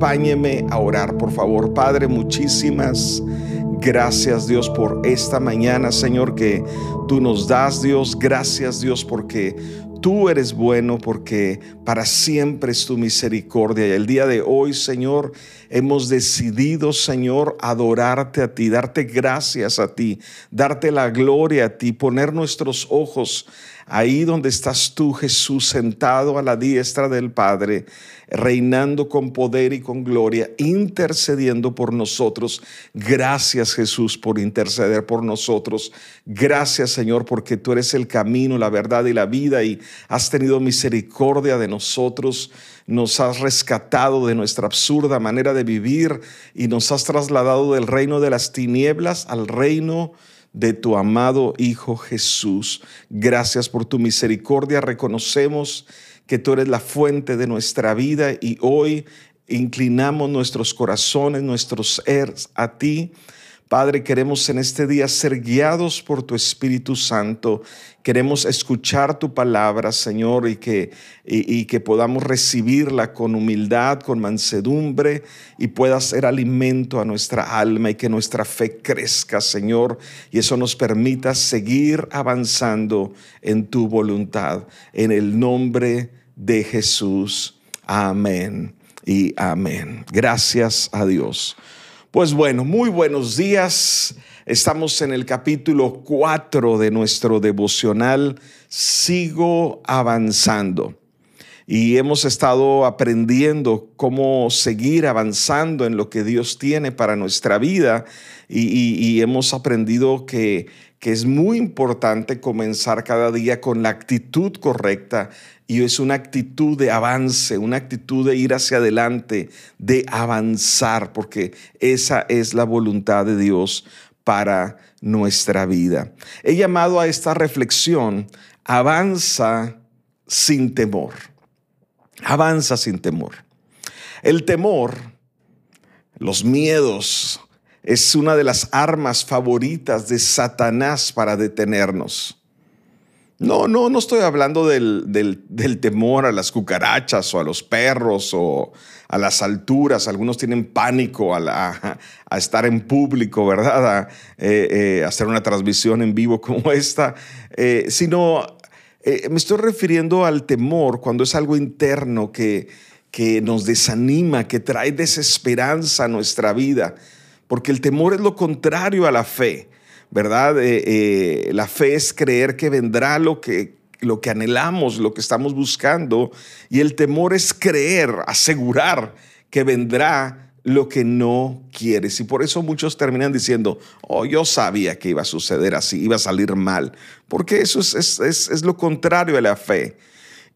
acompáñeme a orar, por favor. Padre, muchísimas gracias Dios por esta mañana, Señor, que tú nos das, Dios. Gracias Dios porque Tú eres bueno porque para siempre es tu misericordia. Y el día de hoy, Señor, hemos decidido, Señor, adorarte a ti, darte gracias a ti, darte la gloria a ti, poner nuestros ojos ahí donde estás tú, Jesús, sentado a la diestra del Padre, reinando con poder y con gloria, intercediendo por nosotros. Gracias, Jesús, por interceder por nosotros. Gracias, Señor, porque tú eres el camino, la verdad y la vida y has tenido misericordia de nosotros nos has rescatado de nuestra absurda manera de vivir y nos has trasladado del reino de las tinieblas al reino de tu amado Hijo Jesús. Gracias por tu misericordia. Reconocemos que tú eres la fuente de nuestra vida y hoy inclinamos nuestros corazones, nuestros seres a ti Padre, queremos en este día ser guiados por tu Espíritu Santo. Queremos escuchar tu palabra, Señor, y que, y, que podamos recibirla con humildad, con mansedumbre, y pueda ser alimento a nuestra alma y que nuestra fe crezca, Señor, y eso nos permita seguir avanzando en tu voluntad. En el nombre de Jesús. Amén y amén. Gracias a Dios. Pues bueno, muy buenos días. Estamos en el capítulo 4 de nuestro devocional Sigo avanzando. Y hemos estado aprendiendo cómo seguir avanzando en lo que Dios tiene para nuestra vida. Y, hemos aprendido que, que es muy importante comenzar cada día con la actitud correcta y es una actitud de avance, una actitud de ir hacia adelante, de avanzar, porque esa es la voluntad de Dios para nuestra vida. He llamado a esta reflexión, avanza sin temor. Avanza sin temor. El temor, los miedos, es una de las armas favoritas de Satanás para detenernos. No, no, no estoy hablando del, temor a las cucarachas o a los perros o a las alturas. Algunos tienen pánico a, estar en público, ¿verdad? A eh, eh, hacer una transmisión en vivo como esta, eh, sino me estoy refiriendo al temor cuando es algo interno que, que nos desanima, que trae desesperanza a nuestra vida, porque el temor es lo contrario a la fe. ¿verdad? Eh, eh, la fe es creer que vendrá lo que, lo que anhelamos, lo que estamos buscando, y el temor es creer, asegurar que vendrá lo que no quieres. Y por eso muchos terminan diciendo, oh, yo sabía que iba a suceder así, iba a salir mal, porque eso es, es, es lo contrario a la fe.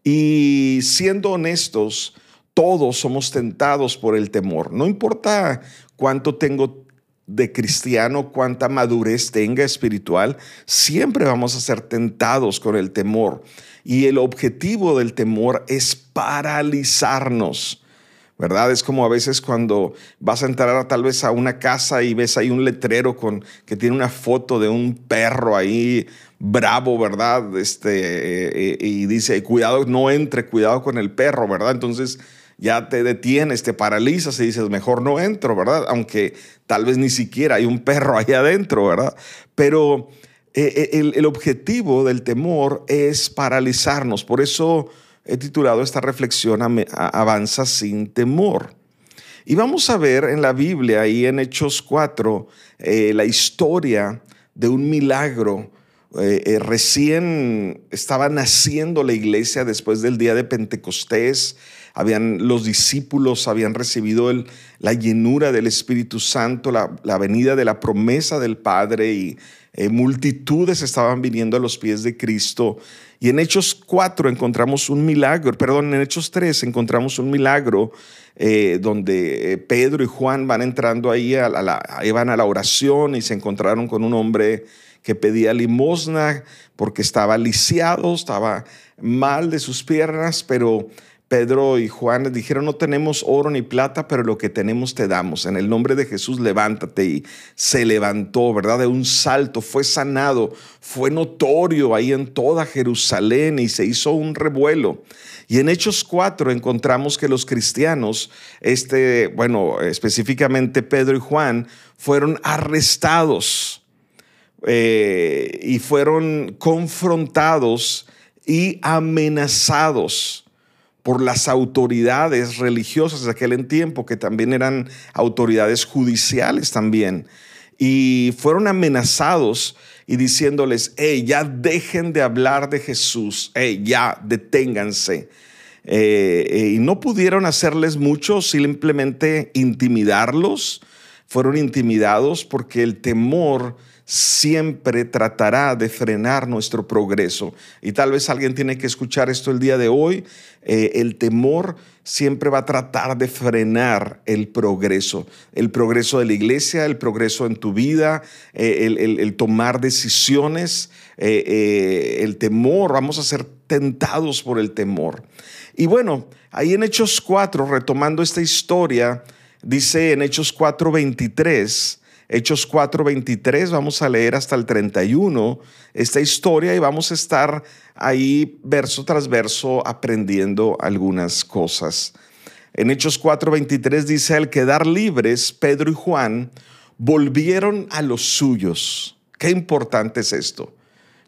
Y siendo honestos, todos somos tentados por el temor. No importa cuánto tengo de cristiano, cuánta madurez tenga espiritual, siempre vamos a ser tentados con el temor. Y el objetivo del temor es paralizarnos. ¿verdad? Es como a veces cuando vas a entrar tal vez a una casa y ves ahí un letrero con, que tiene una foto de un perro ahí bravo, ¿verdad? Este, eh, eh, y dice, cuidado, no entre, cuidado con el perro, ¿verdad? Entonces ya te detienes, te paralizas y dices, mejor no entro, ¿verdad? Aunque tal vez ni siquiera hay un perro ahí adentro, ¿verdad? Pero eh, eh, el, objetivo del temor es paralizarnos. Por eso he titulado esta reflexión Avanza sin temor. Y vamos a ver en la Biblia, ahí en Hechos 4, eh, la historia de un milagro. Recién estaba naciendo la iglesia después del día de Pentecostés habían, los discípulos habían recibido la llenura del Espíritu Santo, la, venida de la promesa del Padre y eh, multitudes estaban viniendo a los pies de Cristo. Y en Hechos 4 encontramos un milagro, perdón, en Hechos 3 encontramos un milagro eh, donde eh, Pedro y Juan van entrando ahí, a van a la oración y se encontraron con un hombre que pedía limosna porque estaba lisiado, estaba mal de sus piernas, pero Pedro y Juan dijeron, no tenemos oro ni plata, pero lo que tenemos te damos. En el nombre de Jesús, levántate. Y se levantó, ¿verdad? De un salto, fue sanado, fue notorio ahí en toda Jerusalén y se hizo un revuelo. Y en Hechos 4 encontramos que los cristianos, este, bueno, específicamente Pedro y Juan, fueron arrestados eh, y fueron confrontados y amenazados por las autoridades religiosas de aquel tiempo, que también eran autoridades judiciales también. Y fueron amenazados y diciéndoles, hey, ya dejen de hablar de Jesús, hey, ya deténganse. Eh, eh, y no pudieron hacerles mucho, simplemente intimidarlos. Fueron intimidados porque el temor siempre tratará de frenar nuestro progreso. Y tal vez alguien tiene que escuchar esto el día de hoy. Eh, el temor siempre va a tratar de frenar el progreso, el progreso de la iglesia, el progreso en tu vida, eh, el, tomar decisiones, eh, el temor, vamos a ser tentados por el temor. Y bueno, ahí en Hechos 4, retomando esta historia, dice en Hechos 4, 23, Hechos 4:23, vamos a leer hasta el 31 esta historia y vamos a estar ahí verso tras verso aprendiendo algunas cosas. En Hechos 4:23 dice, al quedar libres, Pedro y Juan volvieron a los suyos. Qué importante es esto.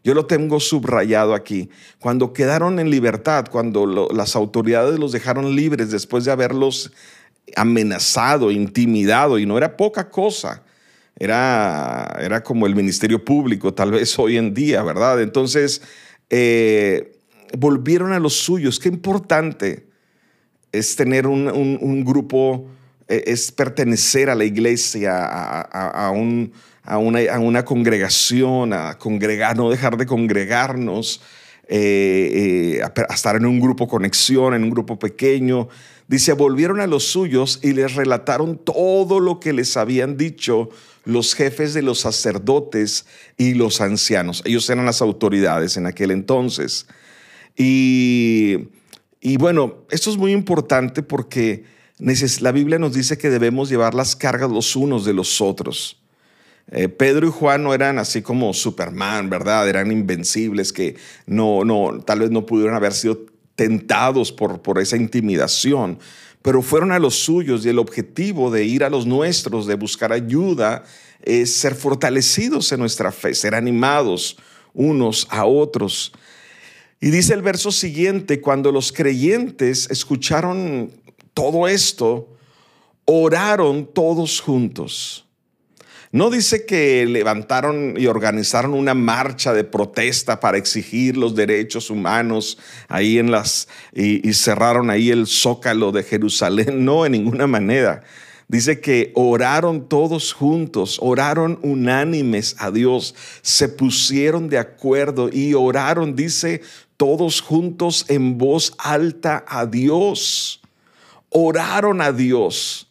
Yo lo tengo subrayado aquí. Cuando quedaron en libertad, cuando las autoridades los dejaron libres después de haberlos amenazado, intimidado, y no era poca cosa era, era como el ministerio público, tal vez hoy en día, ¿verdad? Entonces, eh, volvieron a los suyos. Qué importante es tener un, grupo, eh, es pertenecer a la iglesia, a, un, a, una, congregación, a congregar, no dejar de congregarnos, eh, a estar en un grupo conexión, en un grupo pequeño. Dice, volvieron a los suyos y les relataron todo lo que les habían dicho los jefes de los sacerdotes y los ancianos. Ellos eran las autoridades en aquel entonces. Y, bueno, esto es muy importante porque la Biblia nos dice que debemos llevar las cargas los unos de los otros. Eh, Pedro y Juan no eran así como Superman, ¿verdad? Eran invencibles que no, no, tal vez no pudieron haber sido tentados por, por esa intimidación pero fueron a los suyos y el objetivo de ir a los nuestros, de buscar ayuda, es ser fortalecidos en nuestra fe, ser animados unos a otros. Y dice el verso siguiente, cuando los creyentes escucharon todo esto, oraron todos juntos. No dice que levantaron y organizaron una marcha de protesta para exigir los derechos humanos ahí en las y, cerraron ahí el zócalo de Jerusalén. No, en ninguna manera. Dice que oraron todos juntos, oraron unánimes a Dios, se pusieron de acuerdo y oraron, dice, todos juntos en voz alta a Dios. Oraron a Dios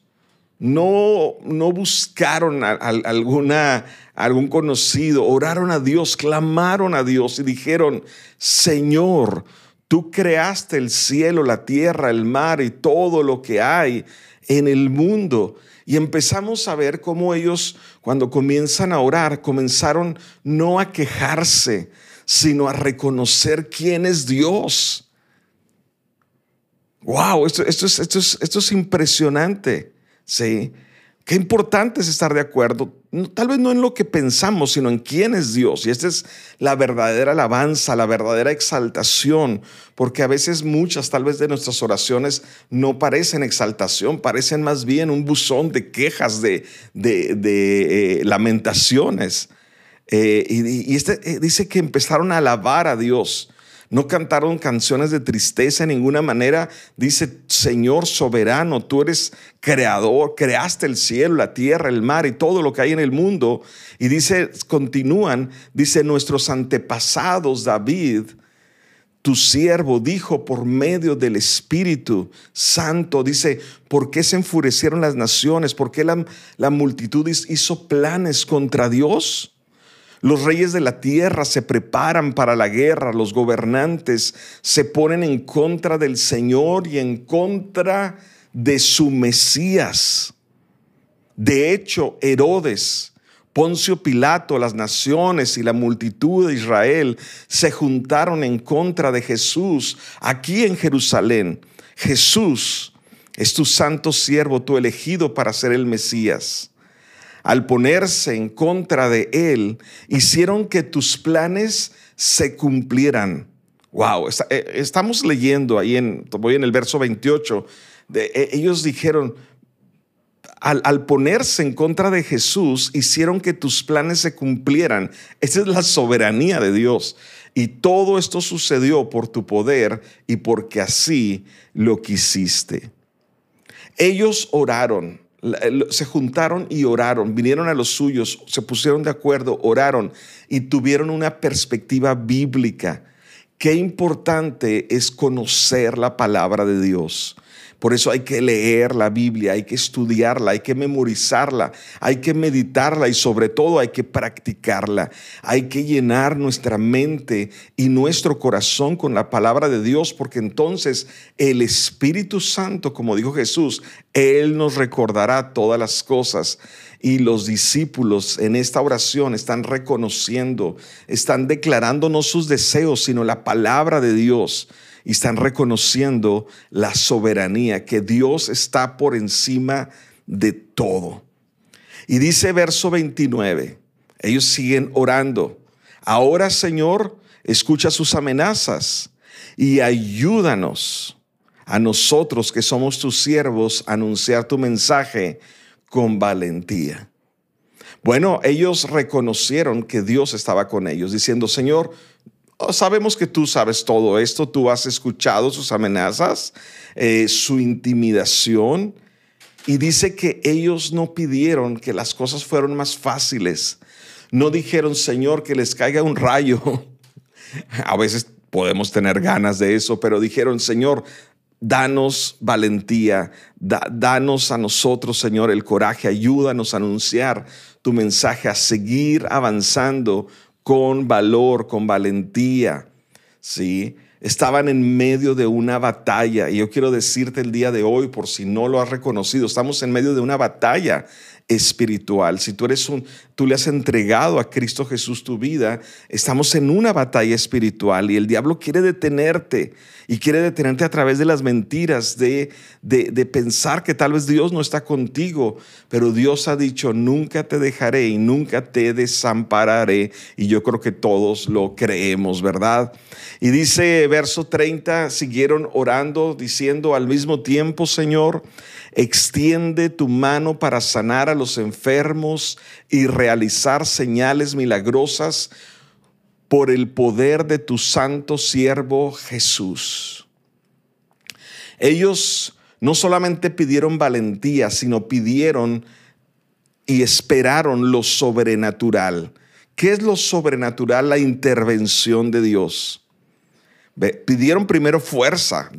no, no buscaron a, alguna, algún conocido, oraron a Dios, clamaron a Dios y dijeron, Señor, tú creaste el cielo, la tierra, el mar y todo lo que hay en el mundo. Y empezamos a ver cómo ellos, cuando comienzan a orar, comenzaron no a quejarse, sino a reconocer quién es Dios. Wow, esto, esto, es, esto, es, esto es impresionante. ¿Sí? Qué importante es estar de acuerdo, tal vez no en lo que pensamos, sino en quién es Dios. Y esta es la verdadera alabanza, la verdadera exaltación, porque a veces muchas, tal vez de nuestras oraciones no parecen exaltación, parecen más bien un buzón de quejas, de, de, eh, lamentaciones. Eh, y, este, eh, dice que empezaron a alabar a Dios. No cantaron canciones de tristeza en ninguna manera. Dice, Señor soberano, tú eres creador, creaste el cielo, la tierra, el mar y todo lo que hay en el mundo. Y dice, continúan, dice, nuestros antepasados, David, tu siervo dijo por medio del Espíritu Santo, dice, ¿por qué se enfurecieron las naciones? ¿Por qué la, la multitud hizo planes contra Dios? Los reyes de la tierra se preparan para la guerra, los gobernantes se ponen en contra del Señor y en contra de su Mesías. De hecho, Herodes, Poncio Pilato, las naciones y la multitud de Israel se juntaron en contra de Jesús aquí en Jerusalén. Jesús es tu santo siervo, tu elegido para ser el Mesías al ponerse en contra de él, hicieron que tus planes se cumplieran. Wow, eh, estamos leyendo ahí en, voy en el verso 28, de, e, ellos dijeron, al, al, ponerse en contra de Jesús, hicieron que tus planes se cumplieran. Esa es la soberanía de Dios. Y todo esto sucedió por tu poder y porque así lo quisiste. Ellos oraron se juntaron y oraron, vinieron a los suyos, se pusieron de acuerdo, oraron y tuvieron una perspectiva bíblica. Qué importante es conocer la palabra de Dios. Por eso hay que leer la Biblia, hay que estudiarla, hay que memorizarla, hay que meditarla y sobre todo hay que practicarla. Hay que llenar nuestra mente y nuestro corazón con la palabra de Dios porque entonces el Espíritu Santo, como dijo Jesús, Él nos recordará todas las cosas. Y los discípulos en esta oración están reconociendo, están declarando no sus deseos, sino la palabra de Dios y están reconociendo la soberanía, que Dios está por encima de todo. Y dice verso 29, ellos siguen orando. Ahora, Señor, escucha sus amenazas y ayúdanos a nosotros que somos tus siervos a anunciar tu mensaje con valentía. Bueno, ellos reconocieron que Dios estaba con ellos, diciendo, Señor, sabemos que tú sabes todo esto, tú has escuchado sus amenazas, eh, su intimidación, y dice que ellos no pidieron que las cosas fueran más fáciles. No dijeron, Señor, que les caiga un rayo. A veces podemos tener ganas de eso, pero dijeron, Señor, danos valentía, danos a nosotros, Señor, el coraje, ayúdanos a anunciar tu mensaje, a seguir avanzando con valor, con valentía, ¿sí? Estaban en medio de una batalla y yo quiero decirte el día de hoy, por si no lo has reconocido, estamos en medio de una batalla espiritual. Si tú eres un, tú le has entregado a Cristo Jesús tu vida, estamos en una batalla espiritual y el diablo quiere detenerte y quiere detenerte a través de las mentiras, de, de, de pensar que tal vez Dios no está contigo, pero Dios ha dicho, nunca te dejaré y nunca te desampararé. Y yo creo que todos lo creemos, ¿verdad? Y dice verso 30, siguieron orando, diciendo al mismo tiempo, Señor, extiende tu mano para sanar a los enfermos y realizar señales milagrosas por el poder de tu santo siervo Jesús. Ellos no solamente pidieron valentía, sino pidieron y esperaron lo sobrenatural. ¿Qué es lo sobrenatural? La intervención de Dios. Pidieron primero fuerza,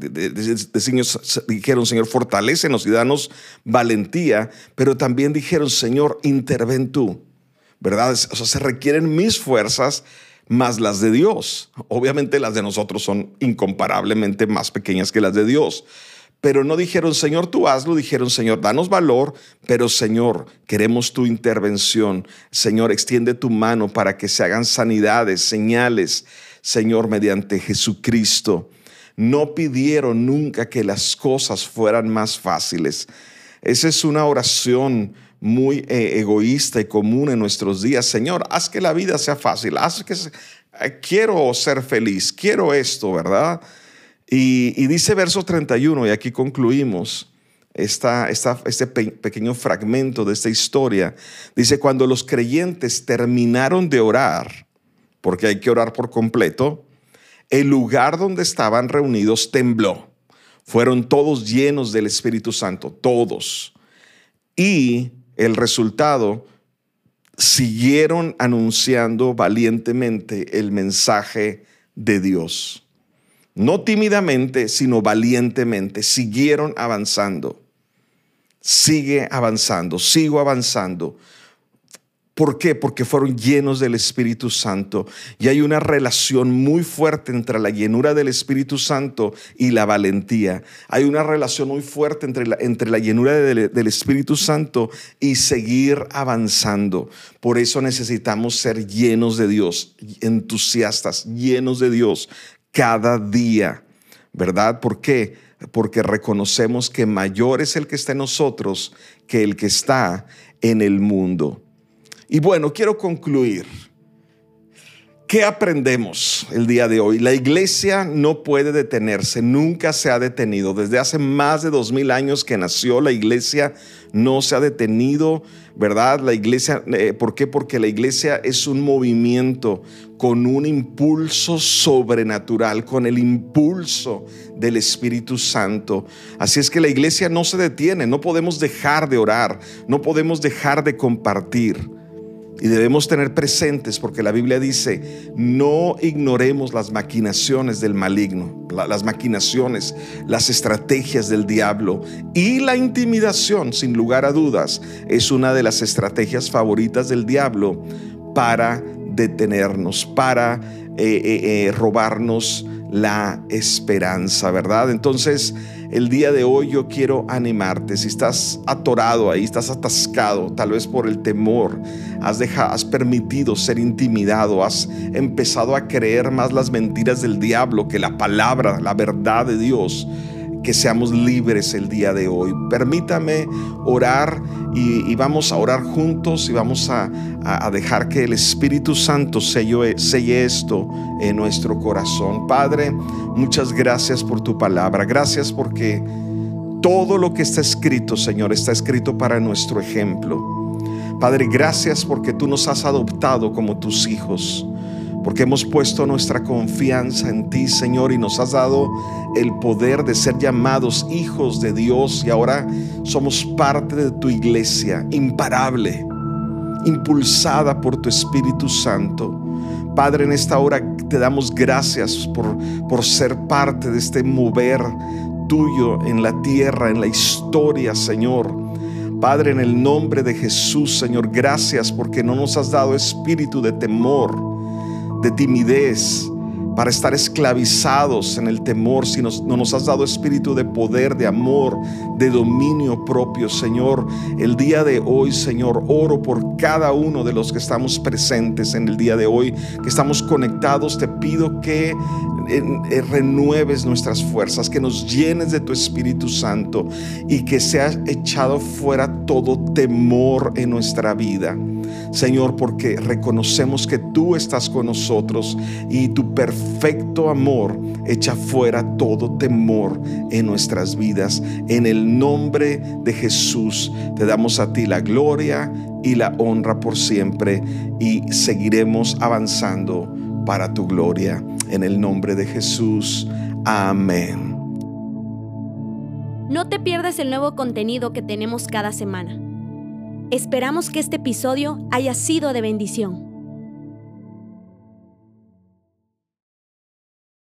dijeron, Señor, fortalécenos y danos valentía, pero también dijeron, Señor, interven tú, ¿verdad? O sea, se requieren mis fuerzas más las de Dios. Obviamente las de nosotros son incomparablemente más pequeñas que las de Dios. Pero no dijeron, Señor, tú hazlo, dijeron, Señor, danos valor, pero Señor, queremos tu intervención. Señor, extiende tu mano para que se hagan sanidades, señales, Señor, mediante Jesucristo. No pidieron nunca que las cosas fueran más fáciles. Esa es una oración muy eh, egoísta y común en nuestros días. Señor, haz que la vida sea fácil, haz que eh, quiero ser feliz, quiero esto, ¿verdad? Y, dice verso 31, y aquí concluimos esta, este pequeño fragmento de esta historia. Dice, cuando los creyentes terminaron de orar, porque hay que orar por completo, el lugar donde estaban reunidos tembló. Fueron todos llenos del Espíritu Santo, todos. Y el resultado, siguieron anunciando valientemente el mensaje de Dios. No tímidamente, sino valientemente, siguieron avanzando. Sigue avanzando, sigo avanzando. ¿Por qué? Porque fueron llenos del Espíritu Santo. Y hay una relación muy fuerte entre la llenura del Espíritu Santo y la valentía. Hay una relación muy fuerte entre la, entre la llenura del Espíritu Santo y seguir avanzando. Por eso necesitamos ser llenos de Dios, entusiastas, llenos de Dios cada día. ¿Verdad? ¿Por qué? Porque reconocemos que mayor es el que está en nosotros que el que está en el mundo. Y bueno, quiero concluir. ¿Qué aprendemos el día de hoy? La iglesia no puede detenerse, nunca se ha detenido. Desde hace más de dos mil años que nació la iglesia, no se ha detenido, ¿verdad? La iglesia, eh, ¿por qué? Porque la iglesia es un movimiento con un impulso sobrenatural, con el impulso del Espíritu Santo. Así es que la iglesia no se detiene, no podemos dejar de orar, no podemos dejar de compartir. Y debemos tener presentes porque la Biblia dice, no ignoremos las maquinaciones del maligno, las maquinaciones, las estrategias del diablo y la intimidación, sin lugar a dudas, es una de las estrategias favoritas del diablo para detenernos, para eh, eh, eh, robarnos la esperanza, ¿verdad? Entonces, el día de hoy yo quiero animarte. Si estás atorado ahí, estás atascado, tal vez por el temor, has, dejado, has permitido ser intimidado, has empezado a creer más las mentiras del diablo que la palabra, la verdad de Dios que seamos libres el día de hoy. Permítame orar y, vamos a orar juntos y vamos a, dejar que el Espíritu Santo selle, selle esto en nuestro corazón. Padre, muchas gracias por tu palabra. Gracias porque todo lo que está escrito, Señor, está escrito para nuestro ejemplo. Padre, gracias porque tú nos has adoptado como tus hijos porque hemos puesto nuestra confianza en ti, Señor, y nos has dado el poder de ser llamados hijos de Dios y ahora somos parte de tu iglesia imparable, impulsada por tu Espíritu Santo. Padre, en esta hora te damos gracias por, por ser parte de este mover tuyo en la tierra, en la historia, Señor. Padre, en el nombre de Jesús, Señor, gracias porque no nos has dado espíritu de temor, de timidez, para estar esclavizados en el temor, si no nos has dado espíritu de poder, de amor, de dominio propio, Señor. El día de hoy, Señor, oro por cada uno de los que estamos presentes en el día de hoy, que estamos conectados. Te pido que eh, renueves nuestras fuerzas, que nos llenes de tu Espíritu Santo y que sea echado fuera todo temor en nuestra vida. Señor, porque reconocemos que tú estás con nosotros y tu perfecto amor echa fuera todo temor en nuestras vidas. En el nombre de Jesús te damos a ti la gloria y la honra por siempre y seguiremos avanzando para tu gloria. En el nombre de Jesús. Amén. No te pierdas el nuevo contenido que tenemos cada semana. Esperamos que este episodio haya sido de bendición.